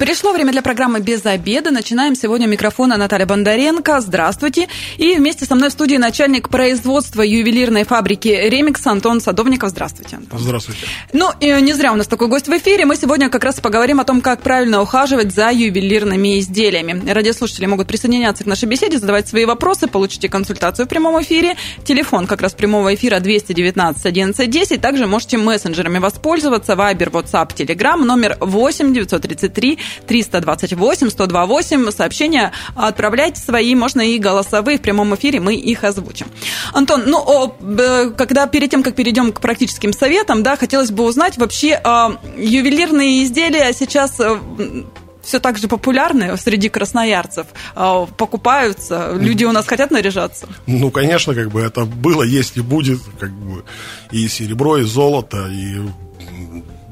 Пришло время для программы «Без обеда». Начинаем сегодня микрофона Наталья Бондаренко. Здравствуйте. И вместе со мной в студии начальник производства ювелирной фабрики «Ремикс» Антон Садовников. Здравствуйте. Здравствуйте. Ну, и не зря у нас такой гость в эфире. Мы сегодня как раз поговорим о том, как правильно ухаживать за ювелирными изделиями. Радиослушатели могут присоединяться к нашей беседе, задавать свои вопросы, получите консультацию в прямом эфире. Телефон как раз прямого эфира 219 11 10. Также можете мессенджерами воспользоваться. Вайбер, WhatsApp, Telegram. Номер 8 933 328 128. Сообщения отправляйте свои, можно и голосовые в прямом эфире, мы их озвучим. Антон, ну, когда перед тем, как перейдем к практическим советам, да, хотелось бы узнать вообще, а, ювелирные изделия сейчас э, все так же популярны среди красноярцев, а, покупаются, люди у нас хотят наряжаться? Ну, конечно, как бы это было, есть и будет, как бы и серебро, и золото, и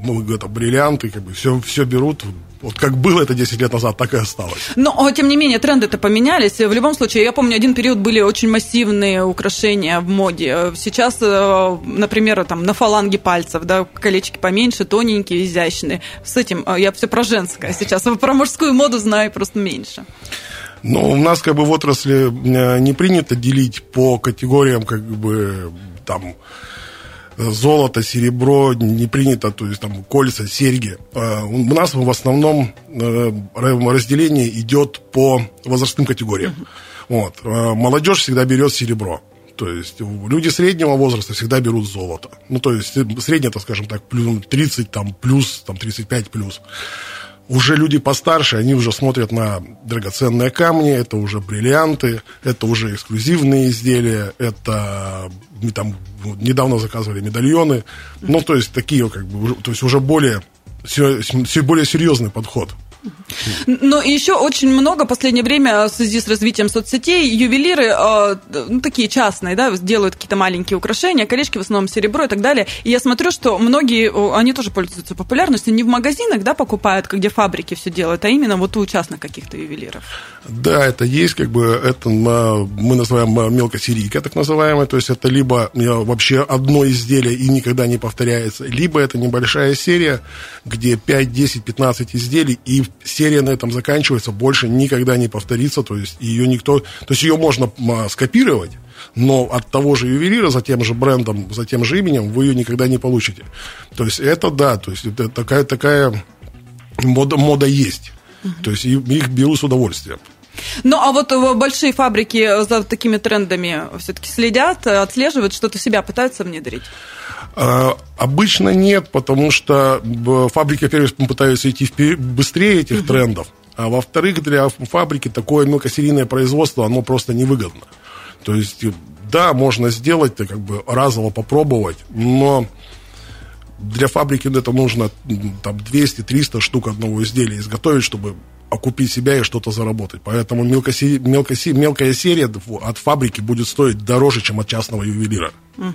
ну, это бриллианты, как бы все, все берут, вот как было это 10 лет назад, так и осталось. Но, тем не менее, тренды-то поменялись. В любом случае, я помню, один период были очень массивные украшения в моде. Сейчас, э, например, там на фаланге пальцев, да, колечки поменьше, тоненькие, изящные. С этим э, я все про женское сейчас. Про мужскую моду знаю просто меньше. Ну, у нас как бы в отрасли э, не принято делить по категориям как бы там золото, серебро не принято, то есть там кольца, серьги. А, у нас в основном э, разделение идет по возрастным категориям. Вот. А, молодежь всегда берет серебро. То есть люди среднего возраста всегда берут золото. Ну, то есть среднее, это, скажем так, плюс 30, там, плюс, там, 35 плюс. Уже люди постарше, они уже смотрят на драгоценные камни, это уже бриллианты, это уже эксклюзивные изделия, это мы там недавно заказывали медальоны, ну, то есть такие как бы, то есть уже более, все, более серьезный подход. Но еще очень много в последнее время в связи с развитием соцсетей ювелиры, э, ну, такие частные, да, делают какие-то маленькие украшения, колечки в основном серебро и так далее. И я смотрю, что многие, они тоже пользуются популярностью, не в магазинах, да, покупают, где фабрики все делают, а именно вот у частных каких-то ювелиров. Да, это есть, как бы, это мы называем мелкосерийка, так называемая, то есть это либо э, вообще одно изделие и никогда не повторяется, либо это небольшая серия, где 5, 10, 15 изделий, и серия на этом заканчивается, больше никогда не повторится, то есть ее никто, то есть ее можно скопировать, но от того же ювелира, за тем же брендом, за тем же именем вы ее никогда не получите. То есть это да, то есть это такая, такая мода, мода есть. То есть их беру с удовольствием. Ну, а вот э, большие фабрики за такими трендами все-таки следят, отслеживают, что-то себя пытаются внедрить? А, обычно нет, потому что фабрики, во-первых, пытаются идти быстрее этих трендов, а во-вторых, для фабрики такое мелкосерийное производство, оно просто невыгодно. То есть, да, можно сделать, как бы разово попробовать, но для фабрики это нужно там 200-300 штук одного изделия изготовить, чтобы окупить себя и что-то заработать. Поэтому мелкосери... Мелкосери... мелкая серия от фабрики будет стоить дороже, чем от частного ювелира. Угу.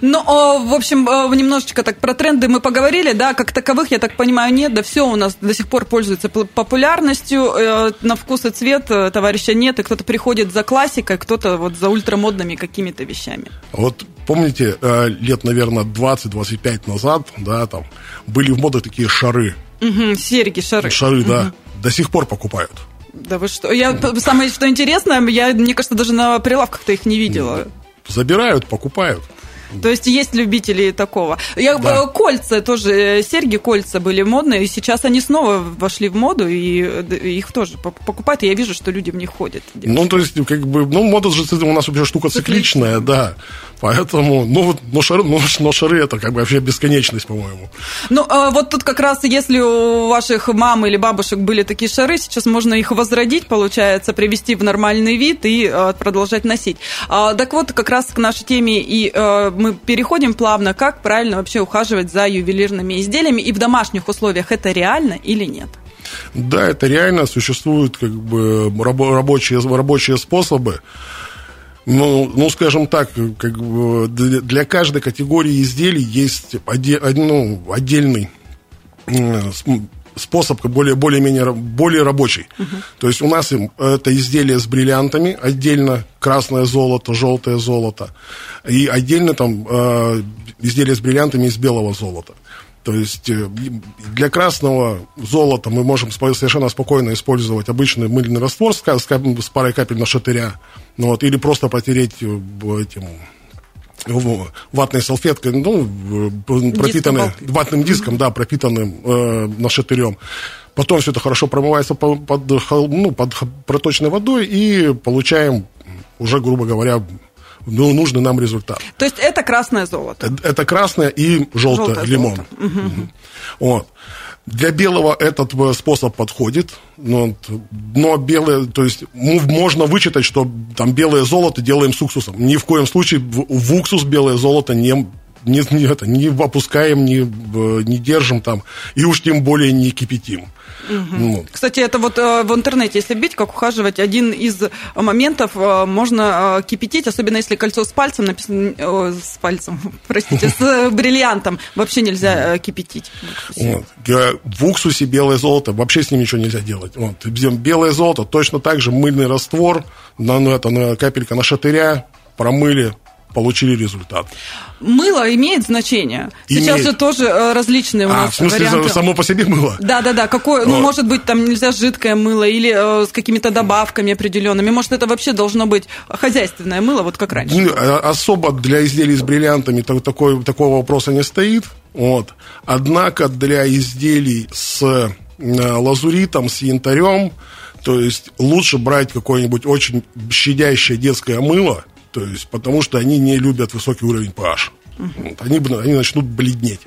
Ну, в общем, немножечко так про тренды мы поговорили, да, как таковых, я так понимаю, нет, да все у нас до сих пор пользуется популярностью, э, на вкус и цвет э, товарища нет, и кто-то приходит за классикой, кто-то вот за ультрамодными какими-то вещами. Вот помните, э, лет, наверное, 20-25 назад, да, там, были в моде такие шары. Угу, серьги, шары. Шары, угу. да, до сих пор покупают. Да вы что? Я, самое что интересное, я, мне кажется, даже на прилавках-то их не видела. Забирают, покупают. То есть есть любители такого. Я, да. Кольца тоже, серьги кольца были модные, и сейчас они снова вошли в моду, и их тоже покупают, и я вижу, что люди в них ходят. Девушки. Ну, то есть, как бы, ну, мода же у нас вообще штука цикличная, да. Поэтому, ну, вот, но шары, но, но шары это как бы вообще бесконечность, по-моему. Ну, а вот тут как раз, если у ваших мам или бабушек были такие шары, сейчас можно их возродить, получается, привести в нормальный вид и а, продолжать носить. А, так вот, как раз к нашей теме и а, мы переходим плавно, как правильно вообще ухаживать за ювелирными изделиями и в домашних условиях это реально или нет? Да, это реально, существуют как бы рабочие, рабочие способы. Ну, ну, скажем так, как бы для каждой категории изделий есть оде, ну, отдельный способ более, более-менее более рабочий. Угу. То есть у нас им это изделие с бриллиантами, отдельно красное золото, желтое золото, и отдельно там э, изделие с бриллиантами из белого золота. То есть э, для красного золота мы можем совершенно спокойно использовать обычный мыльный раствор с, с парой капель на шатыря, ну, вот, или просто протереть э, этим ватной салфеткой, ну, пропитанной ватным диском, да, пропитанным э, нашатырем. Потом все это хорошо промывается под, под, ну, под проточной водой и получаем уже, грубо говоря, ну, нужный нам результат. То есть это красное золото? Это, это красное и желтое, желтое лимон. Золото. Угу. Вот. Для белого этот э, способ подходит, но, но белое, то есть можно вычитать, что там белое золото делаем с уксусом. Ни в коем случае в, в уксус белое золото не не, не, это, не опускаем, не, э, не держим там, и уж тем более не кипятим. Угу. Вот. Кстати, это вот э, в интернете, если бить, как ухаживать, один из моментов э, можно кипятить, особенно если кольцо с пальцем написано, о, с пальцем, простите, с бриллиантом, вообще нельзя кипятить. Вот. В уксусе белое золото, вообще с ним ничего нельзя делать. Вот. Белое золото, точно так же мыльный раствор, на, ну, это, на капелька на шатыря, промыли, получили результат. Мыло имеет значение. Имеет. Сейчас же тоже э, различные у а, нас в смысле, варианты. само по себе мыло? Да, да, да. Какое, ну, может быть, там нельзя жидкое мыло или э, с какими-то добавками определенными. Может, это вообще должно быть хозяйственное мыло, вот как раньше. Ну, э, особо для изделий с бриллиантами такой, такого вопроса не стоит. Вот. Однако для изделий с э, лазуритом, с янтарем, то есть лучше брать какое-нибудь очень щадящее детское мыло, то есть, потому что они не любят высокий уровень pH. Вот, они, они начнут бледнеть.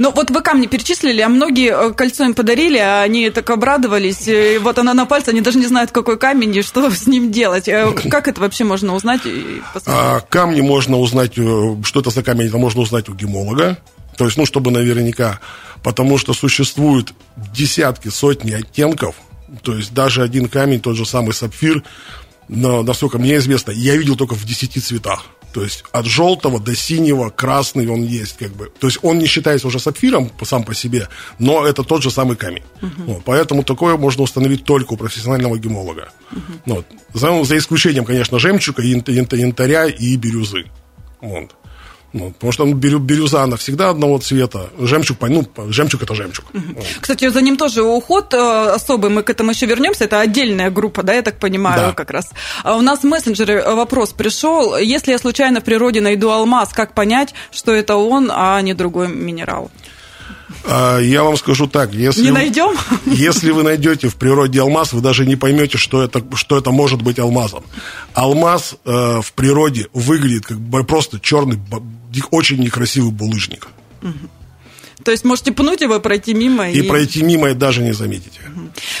Ну, вот вы камни перечислили, а многие э, кольцо им подарили, а они так обрадовались. И вот она на пальце, они даже не знают, какой камень и что с ним делать. Э, как это вообще можно узнать? А, камни можно узнать, э, что это за камень, это можно узнать у гемолога. То есть, ну, чтобы наверняка. Потому что существуют десятки, сотни оттенков. То есть, даже один камень, тот же самый сапфир, но, насколько мне известно, я видел только в 10 цветах. То есть от желтого до синего, красный он есть, как бы. То есть он не считается уже сапфиром сам по себе, но это тот же самый камень. Uh-huh. Вот, поэтому такое можно установить только у профессионального гемолога. Uh-huh. Вот. За, за исключением, конечно, жемчуга, янтаря и бирюзы. Вот. Ну, потому что ну, бирюза, она всегда одного цвета. Жемчуг, ну, жемчуг это жемчуг. Кстати, за ним тоже уход э, особый, мы к этому еще вернемся. Это отдельная группа, да, я так понимаю, да. как раз. А у нас в мессенджере вопрос пришел. Если я случайно в природе найду алмаз, как понять, что это он, а не другой минерал? А, я вам скажу так, если, не найдем? если вы найдете в природе алмаз, вы даже не поймете, что это, что это может быть алмазом. Алмаз э, в природе выглядит как просто черный, очень некрасивый булыжник. Угу. То есть можете пнуть его, пройти мимо. И, и пройти мимо и даже не заметите.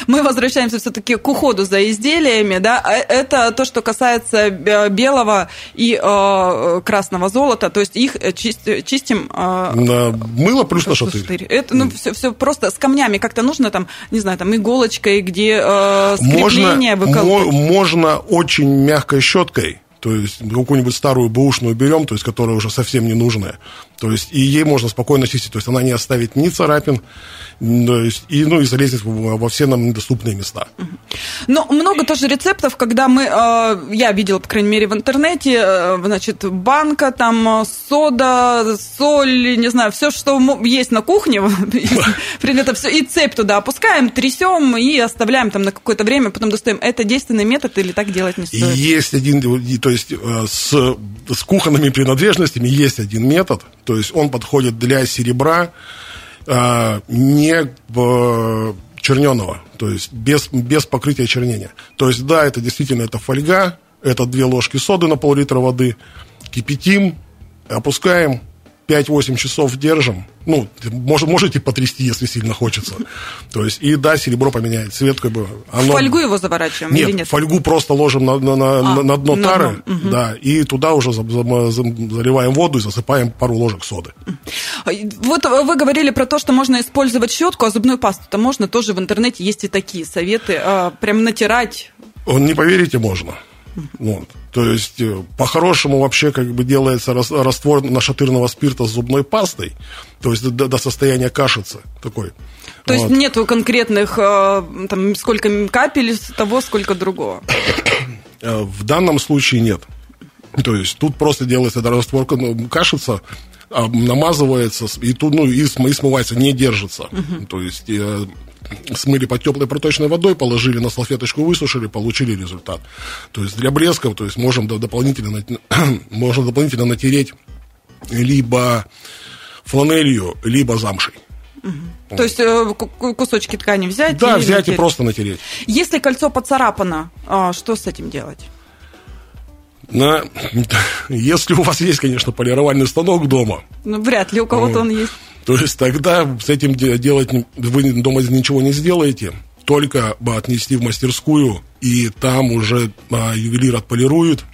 Мы возвращаемся все-таки к уходу за изделиями. Да? А это то, что касается белого и э, красного золота. То есть их э, чистим... Э, на мыло плюс на шатырь. Это ну, все, все просто с камнями. Как-то нужно там, не знаю, там иголочкой, где э, скрепление можно, можно очень мягкой щеткой то есть какую-нибудь старую бэушную берем, то есть которая уже совсем не нужная. То есть и ей можно спокойно чистить. То есть она не оставит ни царапин, то есть, и, ну, и залезет во все нам недоступные места. Ну, много тоже рецептов, когда мы, э, я видела, по крайней мере, в интернете, э, значит, банка, там, сода, соль, не знаю, все, что есть на кухне, это все, и цепь туда опускаем, трясем и оставляем там на какое-то время, потом достаем. Это действенный метод или так делать не стоит? Есть один, то есть э, с, с кухонными принадлежностями есть один метод, то есть он подходит для серебра, э, не э, черненого, то есть без, без покрытия чернения. То есть, да, это действительно это фольга, это две ложки соды на пол-литра воды, кипятим, опускаем, 5-8 часов держим. Ну, может, можете потрясти, если сильно хочется. То есть, и да, серебро поменяет цвет, как бы. Оно... В фольгу его заворачиваем нет, или нет? фольгу просто ложим на, на, на, а, на дно тары, на дно. да, и туда уже заливаем воду и засыпаем пару ложек соды. Вот вы говорили про то, что можно использовать щетку, а зубную пасту-то можно тоже в интернете, есть и такие советы, а, прям натирать. Не поверите, можно. Вот. То есть, э, по-хорошему вообще как бы делается раствор нашатырного спирта с зубной пастой, то есть до, до состояния кашицы такой. То вот. есть нету конкретных, э, там, сколько капель того, сколько другого? Э, в данном случае нет. То есть тут просто делается раствор ну, кашица, а, намазывается, и тут, ну, и, смывается, не держится. Uh-huh. То есть смыли под теплой проточной водой, положили на салфеточку, высушили, получили результат. То есть для блесков, то есть можем дополнительно, можно дополнительно натереть либо фланелью, либо замшей. То есть э, кусочки ткани взять? Да, и взять натереть. и просто натереть. Если кольцо поцарапано, а, что с этим делать? На, если у вас есть, конечно, полировальный станок дома. Ну, вряд ли у кого-то он есть. То есть тогда с этим делать вы дома ничего не сделаете, только отнести в мастерскую, и там уже а, ювелир отполирует,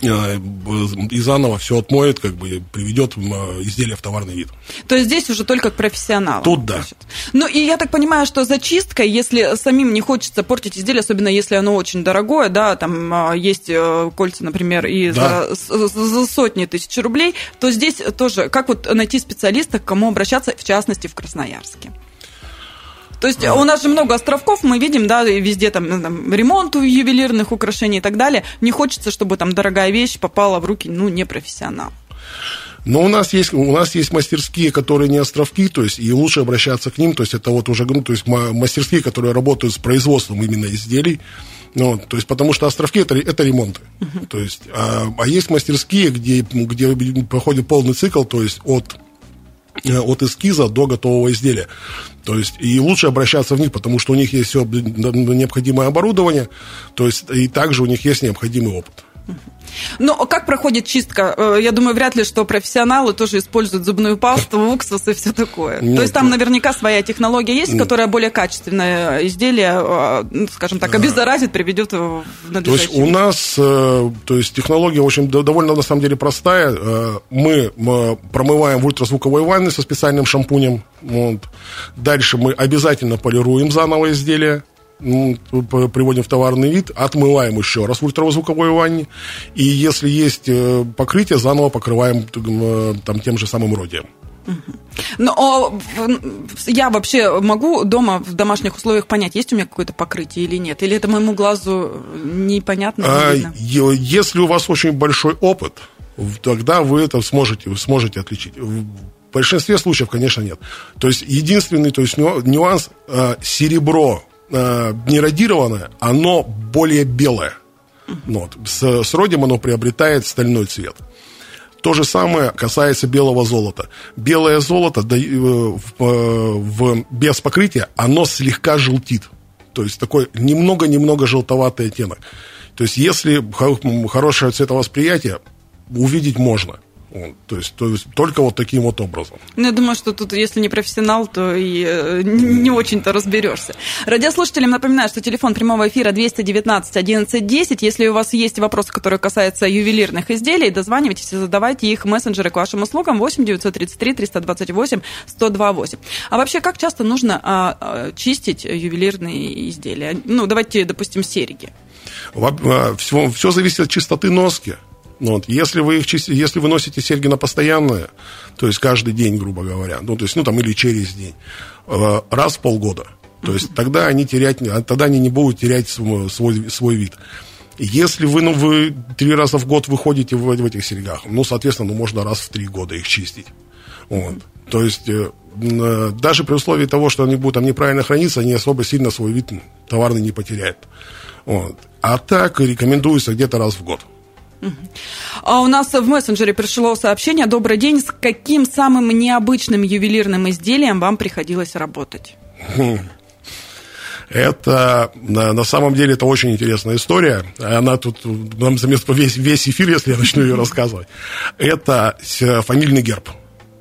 и заново все отмоет, как бы приведет а, изделие в товарный вид. То есть здесь уже только к профессионалам. Тут да. Значит. Ну и я так понимаю, что зачистка, если самим не хочется портить изделие, особенно если оно очень дорогое, да, там а, есть э, кольца, например, и да. за, за сотни тысяч рублей, то здесь тоже как вот найти специалиста, к кому обращаться, в частности в Красноярске? То есть у нас же много островков, мы видим, да, везде там, там ремонт ювелирных украшений и так далее. Не хочется, чтобы там дорогая вещь попала в руки, ну, непрофессионал. Но у нас есть, у нас есть мастерские, которые не островки, то есть и лучше обращаться к ним, то есть это вот уже, ну, то есть мастерские, которые работают с производством именно изделий, ну, то есть, потому что островки это, это ремонты. Uh-huh. То есть, а, а есть мастерские, где, где проходит полный цикл, то есть от Э, от эскиза до готового изделия. То есть, и лучше обращаться в них, потому что у них есть все необходимое оборудование, то есть, и также у них есть необходимый опыт. Ну, а как проходит чистка? Э, я думаю, вряд ли, что профессионалы тоже используют зубную пасту, уксус и все такое. Нет, То есть там наверняка своя технология есть, которая более качественное изделие, э, ну, скажем так, обеззаразит, приведет в надлежащий То есть у нас, э, то есть технология очень довольно на самом деле простая. Мы промываем в ультразвуковой ванне со специальным шампунем. Вот. Дальше мы обязательно полируем заново изделие ну, приводим в товарный вид, отмываем еще раз в ультразвуковой ванне, и если есть э, покрытие, заново покрываем э, там, тем же самым родием. Но я вообще могу дома в домашних условиях понять, есть у меня какое-то покрытие или нет? Или это моему глазу непонятно? А, если у вас очень большой опыт, тогда вы это сможете, сможете отличить. В большинстве случаев, конечно, нет. То есть единственный то есть нюанс э, серебро э, не радированное, оно более белое. Вот. С, с родием оно приобретает стальной цвет. То же самое касается белого золота. Белое золото да, э, в, э, в, без покрытия, оно слегка желтит. То есть такой немного-немного желтоватый оттенок. То есть если хорошее цветовосприятие, увидеть можно – то есть, то есть только вот таким вот образом. Ну, я думаю, что тут, если не профессионал, то и э, не очень-то разберешься. Радиослушателям напоминаю, что телефон прямого эфира 219 11 10. Если у вас есть вопросы, которые касаются ювелирных изделий, дозванивайтесь и задавайте их мессенджеры к вашим услугам 8 933 328 1028. А вообще, как часто нужно а, а, чистить ювелирные изделия? Ну, давайте, допустим, серьги. Все, все зависит от чистоты носки. Ну вот. Если, вы их, если вы носите серьги на постоянное, то есть каждый день, грубо говоря, ну, то есть, ну, там, или через день, э, раз в полгода, то есть тогда они, терять, тогда они не будут терять свой, свой, свой вид. Если вы, ну, вы три раза в год выходите в, в этих серьгах, ну, соответственно, ну, можно раз в три года их чистить. Вот. То есть, э, э, даже при условии того, что они будут там неправильно храниться, они особо сильно свой вид товарный не потеряют. Вот. А так рекомендуется где-то раз в год. А у нас в мессенджере пришло сообщение. Добрый день. С каким самым необычным ювелирным изделием вам приходилось работать? Хм. Это на, на самом деле это очень интересная история. Она тут нам замест весь, весь эфир, если я начну ее рассказывать. Это фамильный герб.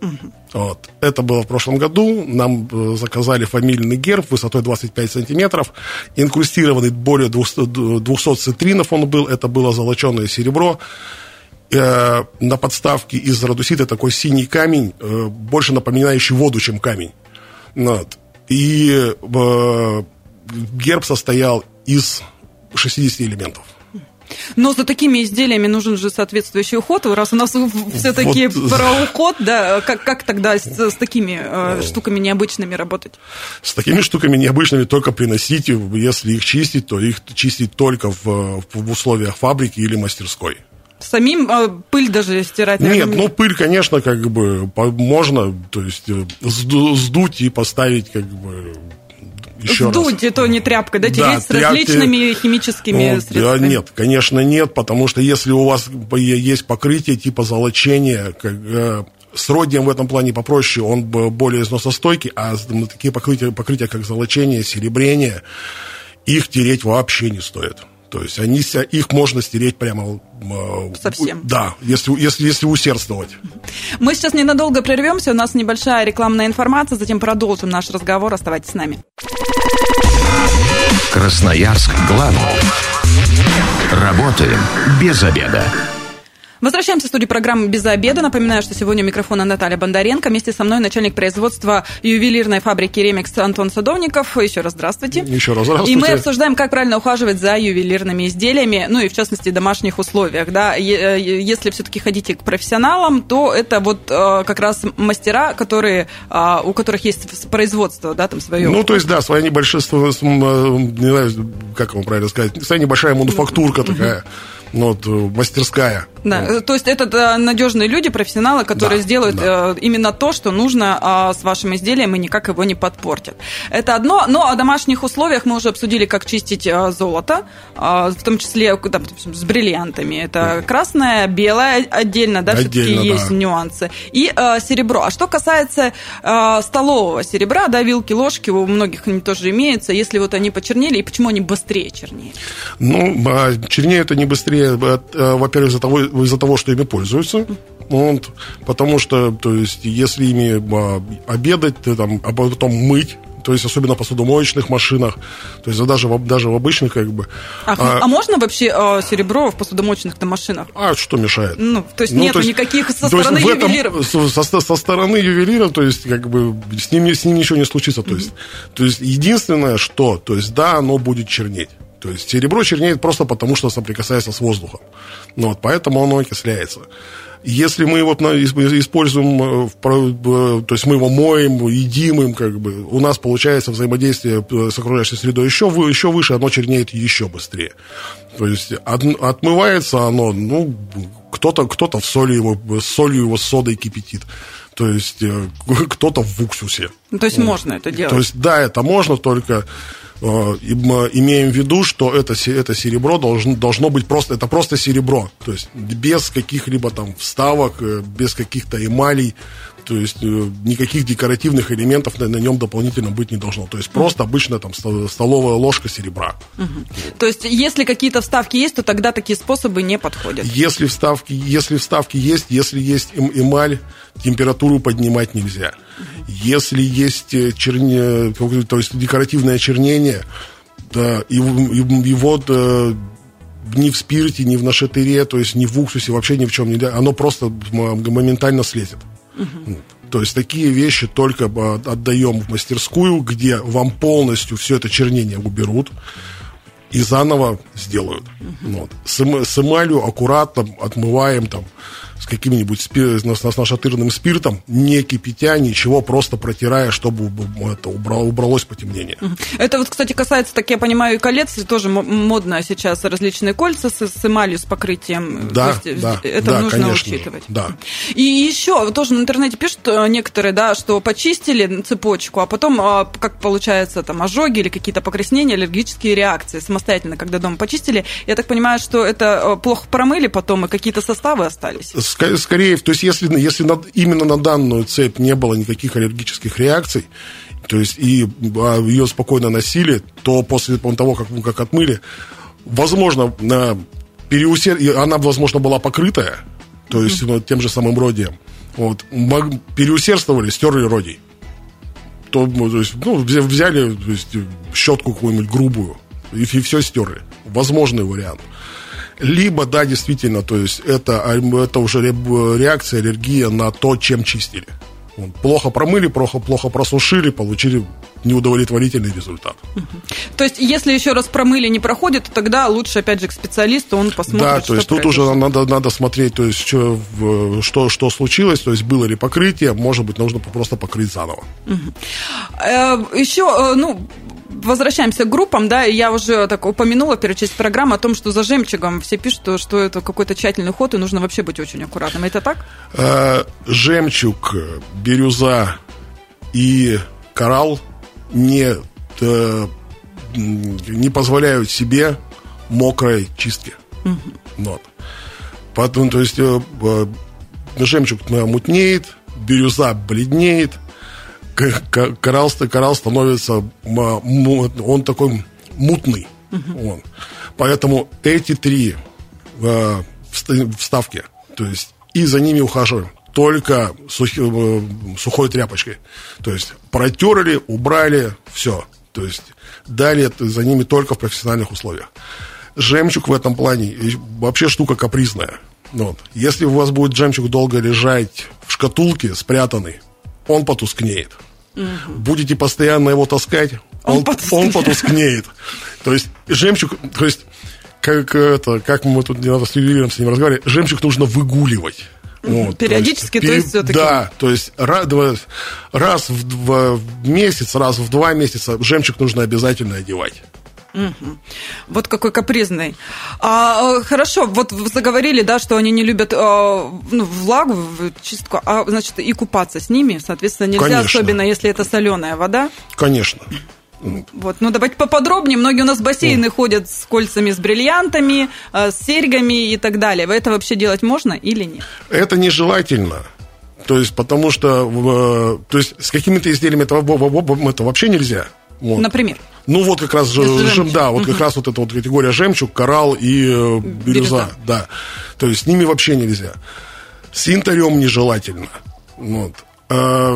Угу. Вот. Это было в прошлом году. Нам э, заказали фамильный герб высотой 25 сантиметров, инкрустированный более 200, 200 цитринов он был. Это было золоченое серебро. Э, на подставке из радусита такой синий камень, э, больше напоминающий воду, чем камень. Вот. И герб состоял из 60 элементов. Но за такими изделиями нужен же соответствующий уход. Раз у нас все-таки вот. про уход, да, как, как тогда с, с такими э, штуками необычными работать? С такими штуками необычными только приносить, если их чистить, то их чистить только в, в условиях фабрики или мастерской. Самим э, пыль даже стирать? Нет, ну пыль, конечно, как бы можно, то есть э, сдуть и поставить как бы еще Вдуть, раз. это не тряпка, да, тереть да, с тряпки, различными химическими ну, средствами? Нет, конечно, нет, потому что если у вас есть покрытие типа золочения, как, э, с родием в этом плане попроще, он более износостойкий, а такие покрытия, покрытия как золочение, серебрение, их тереть вообще не стоит. То есть они, их можно стереть прямо... Э, Совсем? Да, если, если, если усердствовать. Мы сейчас ненадолго прервемся, у нас небольшая рекламная информация, затем продолжим наш разговор. Оставайтесь с нами. Красноярск главный. Работаем без обеда. Возвращаемся в студию программы «Без обеда». Напоминаю, что сегодня у микрофона Наталья Бондаренко. Вместе со мной начальник производства ювелирной фабрики «Ремикс» Антон Садовников. Еще раз здравствуйте. Еще раз здравствуйте. И мы обсуждаем, как правильно ухаживать за ювелирными изделиями, ну и в частности домашних условиях. Да? Э, если все-таки ходите к профессионалам, то это вот э, как раз мастера, которые, э, у которых есть производство, да, там свое. Ну, то есть, да, своя небольшая, не знаю, как вам правильно сказать, своя небольшая мануфактурка такая ну, вот, мастерская. Да, вот. то есть это надежные люди, профессионалы, которые да, сделают да. Э, именно то, что нужно а, с вашим изделием и никак его не подпортят. Это одно, но о домашних условиях мы уже обсудили, как чистить а, золото, а, в том числе там, с бриллиантами. Это да. красное, белое отдельно, да, все-таки да. есть нюансы. И а, серебро. А что касается а, столового серебра, да, вилки, ложки, у многих они тоже имеются, если вот они почернели, и почему они быстрее чернеют? Ну, чернеют они быстрее, э, во-первых, из-за того, из-за того, что ими пользуются. Вот, потому что, то есть, если ими а, обедать, там, а потом мыть, то есть особенно в посудомоечных машинах, то есть даже в, даже в обычных как бы. А, а, а можно вообще э, серебро в посудомоечных машинах? А что мешает? Ну, то есть ну, есть, никаких со стороны ювелиров? Со, со, стороны ювелира, то есть как бы с ним, с ним ничего не случится. То, mm-hmm. есть, то есть единственное, что, то есть да, оно будет чернеть. То есть серебро чернеет просто потому, что соприкасается с воздухом. Ну, вот, поэтому оно окисляется. Если мы вот используем, э, то есть мы его моем, едим им, как бы, у нас получается взаимодействие э, с окружающей средой еще, еще выше, оно чернеет еще быстрее. То есть от, отмывается оно, ну, кто-то кто в соли его, солью его содой кипятит. То есть э, кто-то в уксусе. Ну, то есть можно это делать? То есть да, это можно, только Э, имеем в виду, что это, это серебро должно, должно быть просто, это просто серебро, то есть без каких-либо там вставок, э, без каких-то эмалей, то есть э, никаких декоративных элементов на, на нем дополнительно быть не должно. То есть просто обычно там столовая ложка серебра. Угу. То есть если какие-то вставки есть, то тогда такие способы не подходят. Если вставки, если вставки есть, если есть эм, эмаль, температуру поднимать нельзя. Если есть э, черне, то есть декоративное чернение, да, его ни в спирте, ни в нашатыре, то есть ни в уксусе, вообще ни в чем нельзя, оно просто моментально слезет. Угу. То есть такие вещи только отдаем в мастерскую, где вам полностью все это чернение уберут и заново сделают. Угу. Вот. С, с эмалью аккуратно отмываем там с каким-нибудь спир... с нашатырным спиртом, не кипятя, ничего, просто протирая, чтобы это убралось потемнение. Это вот, кстати, касается, так я понимаю, и колец, тоже модно сейчас различные кольца с, с эмалью, с покрытием. Да, есть, да, это да, нужно конечно, учитывать. Да. И еще, тоже на интернете пишут э, некоторые, да, что почистили цепочку, а потом, а, как получается, там, ожоги или какие-то покраснения, аллергические реакции самостоятельно, когда дома почистили. Я так понимаю, что это э, плохо промыли потом, и какие-то составы остались скорее, то есть если, если на, именно на данную цепь не было никаких аллергических реакций, то есть и а, ее спокойно носили, то после того, как, как отмыли, возможно, переусер... она, возможно, была покрытая, то есть ну, тем же самым родием. Вот. Переусердствовали, стерли родий. То, то есть, ну, взяли то есть, щетку какую-нибудь грубую и, и все стерли. Возможный вариант. Либо, да, действительно, то есть это, это уже реакция, аллергия на то, чем чистили. Плохо промыли, плохо, плохо просушили, получили неудовлетворительный результат. То есть, если еще раз промыли не проходит, то тогда лучше, опять же, к специалисту, он посмотрит, Да, то есть тут произошло. уже надо, надо смотреть, то есть, что, что, что случилось, то есть, было ли покрытие, может быть, нужно просто покрыть заново. Э, Еще, э, ну, возвращаемся к группам, да, я уже так упомянула перед частью программы о том, что за жемчугом все пишут, что- что это какой-то тщательный ход, и нужно вообще быть очень аккуратным. Это так? Э, жемчуг, бирюза и коралл не, э, не позволяют себе мокрой чистки. Вот. Поэтому, то есть, э, жемчуг мутнеет, бирюза бледнеет, коралл, коралл становится, он такой мутный. Он. Поэтому эти три э, вста- вставки, то есть и за ними ухаживаем только сухи- э, сухой тряпочкой. То есть протерли, убрали, все. То есть далее за ними только в профессиональных условиях. Жемчуг в этом плане вообще штука капризная. Ну Вот. Если у вас будет жемчуг долго лежать в шкатулке спрятанный, он потускнеет. Будете постоянно его таскать, Он он, потускнеет. он потускнеет. То есть жемчуг, то есть как это, как мы тут недавно с ювелиром с ним разговаривали, жемчуг нужно выгуливать. Вот, Периодически, то пере- есть, всё-таки? Да, то есть ра- два- раз в, два- в месяц, раз в два месяца жемчуг нужно обязательно одевать. Вот какой капризный. А, э, хорошо, вот вы заговорили, да, что они не любят э, ну, влагу, чистку, а значит и купаться с ними, соответственно, нельзя, Конечно. особенно если это соленая вода. Конечно. Вот, ну давайте поподробнее. Многие у нас в бассейны ходят с кольцами, с бриллиантами, э, с серьгами и так далее. Это вообще делать можно или нет? Это нежелательно. То есть, потому что, то есть, с какими-то изделиями это, во- во- во- это вообще нельзя. Вот. Например. Ну, вот как раз, жем- да, вот как раз вот эта вот категория жемчуг, коралл и э, бирюза, Бирюза. да. То есть, с ними вообще нельзя. С янтарем нежелательно. Вот.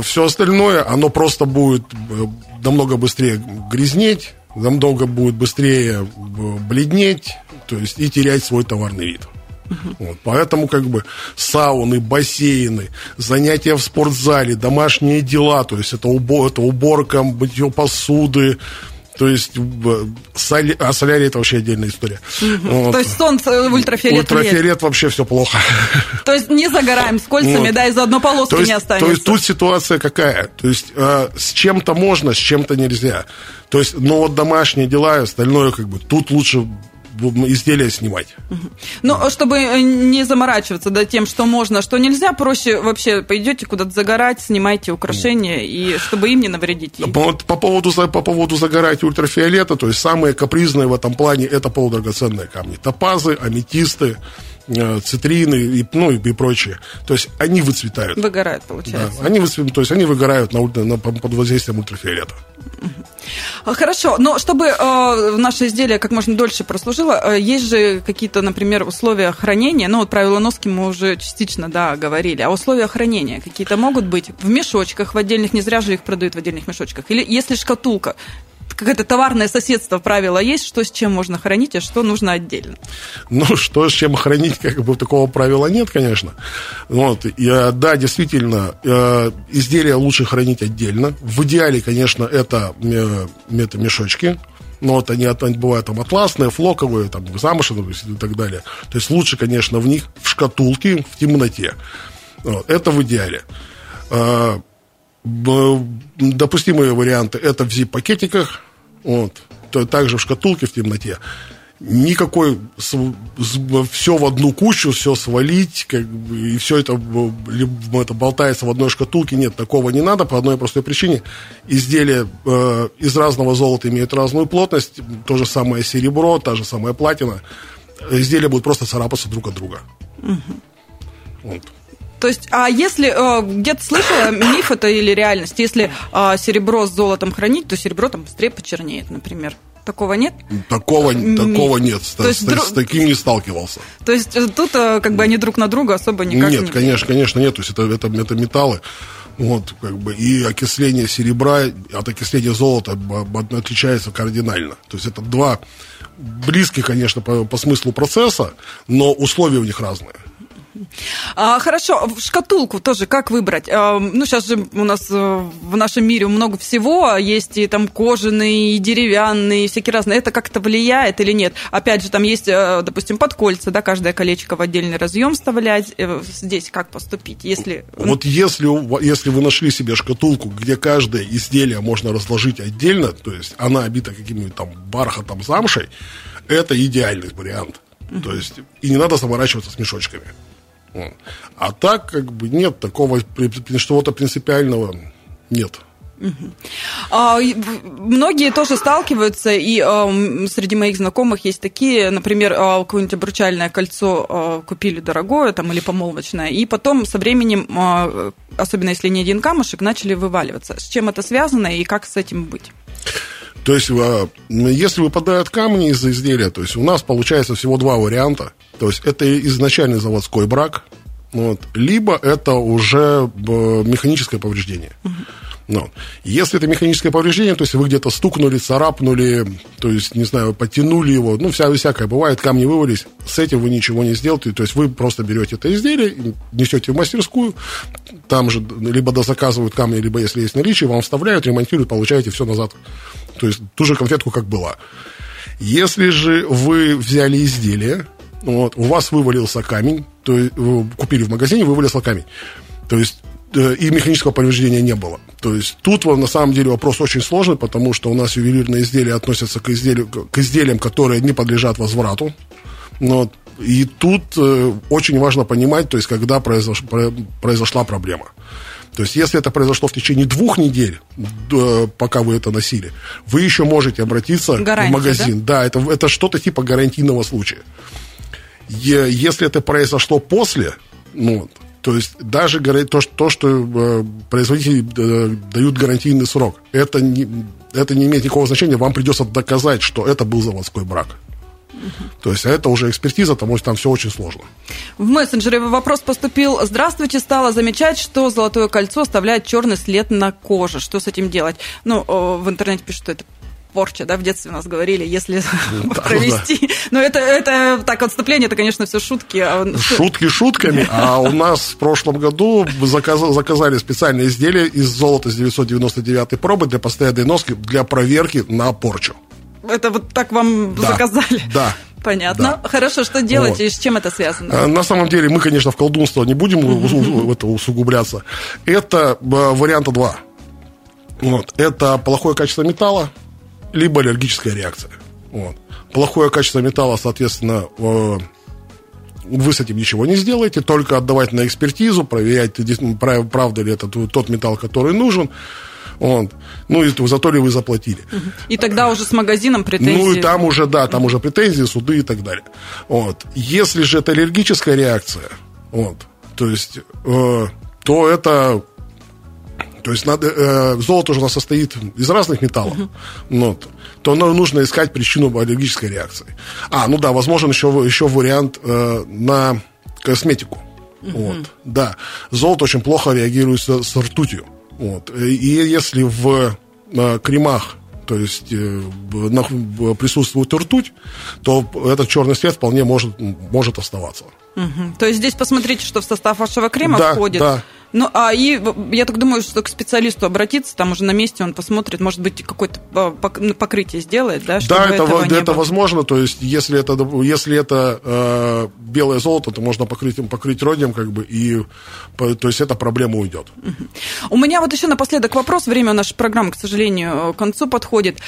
все остальное, оно просто будет э, намного быстрее грязнеть, намного будет быстрее э, бледнеть, то есть и терять свой товарный вид. Вот, поэтому как бы сауны, бассейны, занятия в спортзале, домашние дела, то есть это, убо, это уборка, мытье посуды, то есть соли- а солярий это вообще отдельная история. Вот. То есть солнце, э, ультрафиолет. Ультрафиолет вообще все плохо. То есть не загораем с кольцами, Вот. да, и заодно полоски То есть, не останется. то есть тут ситуация какая? То есть э, с чем-то можно, с чем-то нельзя. То есть, ну вот домашние дела и остальное, как бы, тут лучше изделия снимать. Ну, чтобы э, не заморачиваться да, тем, что можно, что нельзя, проще вообще пойдете куда-то загорать, снимайте украшения, и чтобы им не навредить. По, по, поводу, по поводу загорать ультрафиолета, то есть самые капризные в этом плане это полудрагоценные камни. Топазы, аметисты, э, цитрины и, ну, и, и прочие. То есть они выцветают. Выгорает, Да, получается. они, выцве- то есть они выгорают на, на- под воздействием ультрафиолета. А, Хорошо, но чтобы э, наше изделие как можно дольше прослужило, э, есть же какие-то, например, условия хранения. Ну, вот правила носки мы уже частично, да, говорили. А условия хранения какие-то могут быть в мешочках, в отдельных, не зря же их продают в отдельных мешочках. Или если шкатулка, какое-то товарное соседство правила есть, что с чем можно хранить, а что нужно отдельно. Ну, что с чем хранить, как бы такого правила нет, конечно. Вот. И, э, да, действительно, э, изделия лучше хранить отдельно. В идеале, конечно, это, э, это мешочки. Но вот они, они бывают там атласные, флоковые, там, замышленные и так далее. То есть лучше, конечно, в них в шкатулке, в темноте. Вот. Это в идеале. Допустимые варианты это в zip-пакетиках, вот, также в шкатулке в темноте. Никакой все в одну кучу, все свалить, как бы, и все это, либо это болтается в одной шкатулке. Нет, такого не надо по одной простой причине. Изделия э, из разного золота имеют разную плотность. То же самое серебро, та же самая платина. Изделия будут просто царапаться друг от друга. Вот. То есть, а если э, где-то слышала миф это или реальность, если э, серебро с золотом хранить, то серебро там быстрее почернеет, например. Такого нет? Такого, такого нет. С, то есть с- дру- с таким не сталкивался. То есть э, тут э, как бы они друг на друга особо никак нет, не... конечно, конечно, нет. То есть это, это, это металлы. Вот, как бы, и окисление серебра от окисления золота отличается кардинально. То есть это два близких, конечно, по, по смыслу процесса, но условия у них разные. А, хорошо, шкатулку тоже как выбрать? А, ну, сейчас же у нас э, в нашем мире много всего, есть и там кожаные, и деревянные, и всякие разные. Это как-то влияет или нет? Опять же, там есть, э, допустим, под кольца, да, каждое колечко в отдельный разъем вставлять. Э, здесь как поступить, если... Вот если, если вы нашли себе шкатулку, где каждое изделие можно разложить отдельно, то есть она обита каким-нибудь там бархатом, замшей, это идеальный вариант. То есть, и не надо заморачиваться с мешочками. А так, как бы, нет такого, что-то принципиального нет. А, многие тоже сталкиваются, и а, среди моих знакомых есть такие, например, а, какое-нибудь обручальное кольцо а, купили дорогое там, или помолвочное, и потом со временем, а, особенно если не один камушек, начали вываливаться. С чем это связано и как с этим быть? То есть, если выпадают камни из изделия, то есть у нас получается всего два варианта. То есть это изначальный заводской брак, вот, либо это уже механическое повреждение. Ну, если это механическое повреждение, то есть вы где-то стукнули, царапнули, то есть, не знаю, потянули его, ну, вся, всякое бывает, камни вывалились, с этим вы ничего не сделаете, то есть вы просто берете это изделие, несете в мастерскую, там же либо дозаказывают камни, либо, если есть наличие, вам вставляют, ремонтируют, получаете все назад. То есть ту же конфетку, как была. Если же вы взяли изделие, вот, у вас вывалился камень, то есть купили в магазине, вывалился камень. То есть Э, и механического повреждения не было. То есть тут на самом деле вопрос очень сложный, потому что у нас ювелирные изделия относятся к, изделию, к изделиям, которые не подлежат возврату. Но, и тут э, очень важно понимать, то есть когда произош, произошла проблема. То есть, если это произошло в течение двух недель, э, пока вы это носили, вы еще можете обратиться Гарантия, в магазин. Да, да это, это что-то типа гарантийного случая. Если это произошло после, ну, то есть даже то, то что э, производители э, дают гарантийный срок, это не, это не имеет никакого значения. Вам придется доказать, что это был заводской брак. То есть это уже экспертиза, потому что там все очень сложно. В мессенджере вопрос поступил. Здравствуйте, стала замечать, что золотое кольцо оставляет черный след на коже. Что с этим делать? Ну, в интернете пишут, что это порча, да, в детстве у нас говорили, если да, провести. Но это, это так, отступление, это, конечно, все шутки. А шутки шутками, а у нас в прошлом году заказали специальное изделие из золота с 999 пробы для постоянной носки для проверки на порчу. Это вот так вам да, заказали? Да. Понятно. Да. Хорошо, что делать вот. и с чем это связано? А, на самом деле мы, конечно, в колдунство не будем в это усугубляться. Это варианта два. Вот. Это плохое качество металла, либо аллергическая реакция. Вот. Плохое качество металла, соответственно, э, вы с этим ничего не сделаете, только отдавать на экспертизу, проверять, правда ли это тот металл, который нужен. Вот. Ну, и зато ли вы заплатили. И тогда уже с магазином претензии. Ну, и там уже, да, там уже претензии, суды и так далее. Вот. Если же это аллергическая реакция, вот, то есть, э, то это то есть надо, э, золото уже у нас состоит из разных металлов, uh-huh. ну, то нужно искать причину аллергической реакции. А, ну да, возможен еще, еще вариант э, на косметику. Uh-huh. Вот, да. Золото очень плохо реагирует с, с ртутью. Вот. И если в э, кремах то есть э, присутствует ртуть, то этот черный свет вполне может, может оставаться. Угу. То есть здесь посмотрите, что в состав вашего крема да, входит. Да. Ну, а и я так думаю, что к специалисту обратиться, там уже на месте он посмотрит, может быть, какое-то покрытие сделает, да? Да, это, это возможно, то есть если это, если это э, белое золото, то можно покрыть, покрыть родием, как бы, и то есть эта проблема уйдет. У меня вот еще напоследок вопрос, время нашей программы, к сожалению, к концу подходит.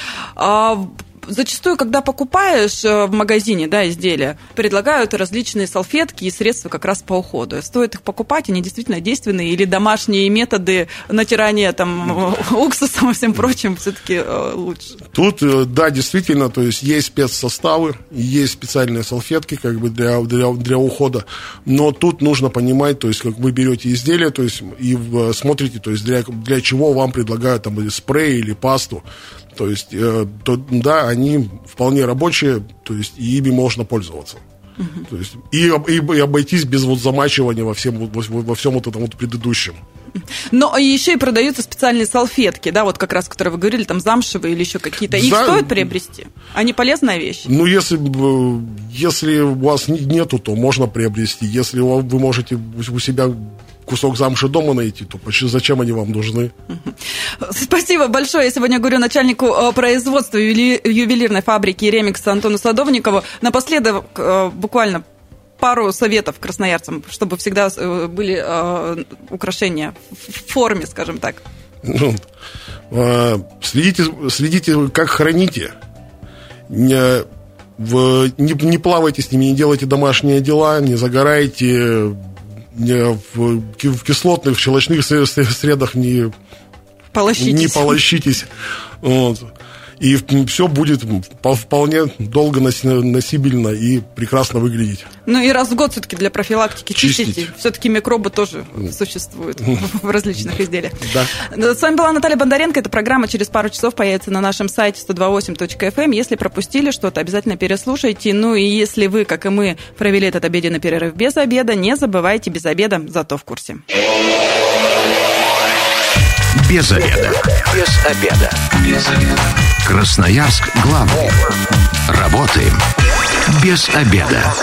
Зачастую, когда покупаешь э, в магазине да, изделия, предлагают различные салфетки и средства как раз по уходу. Стоит их покупать, они действительно действенные, или домашние методы натирания там, уксусом и всем прочим все-таки э, лучше? Тут, э, да, действительно, то есть есть спецсоставы, есть специальные салфетки как бы для, для, для ухода, но тут нужно понимать, то есть как вы берете изделие, то есть и смотрите, то есть для, для чего вам предлагают там спрей или пасту, то есть, э, то, да, они вполне рабочие, то есть, и ими можно пользоваться. Угу. То есть, и, и, и обойтись без вот замачивания во всем, во, во всем вот этом вот предыдущем. Но еще и продаются специальные салфетки, да, вот как раз, которые вы говорили, там замшевые или еще какие-то. Их За... стоит приобрести? Они полезная вещь? Ну, если, если у вас нету, то можно приобрести. Если вы можете у себя кусок замши дома найти, то зачем они вам нужны? Спасибо большое. Я сегодня говорю начальнику э, производства ювелирной фабрики «Ремикс» Антону Садовникову. Напоследок, э, буквально пару советов красноярцам, чтобы всегда э, были украшения в форме, скажем так. Ну, следите, следите, как храните. Не, в, не, не плавайте с ними, не делайте домашние дела, не загорайте, в, кислотных, в щелочных средах не полощитесь. Не полощитесь. Вот. И все будет вполне долго носибельно и прекрасно выглядеть. Ну и раз в год все-таки для профилактики чистить. чистить. Все-таки микробы тоже существуют в различных изделиях. Да. С вами была Наталья Бондаренко. Эта программа через пару часов появится на нашем сайте 128.fm. Эм. Если пропустили что-то, обязательно переслушайте. Ну и если вы, как и мы, провели этот обеденный перерыв без обеда, не забывайте без обеда, зато в курсе. Без обеда. Без обеда. Без обеда. Красноярск главный. Работаем без обеда.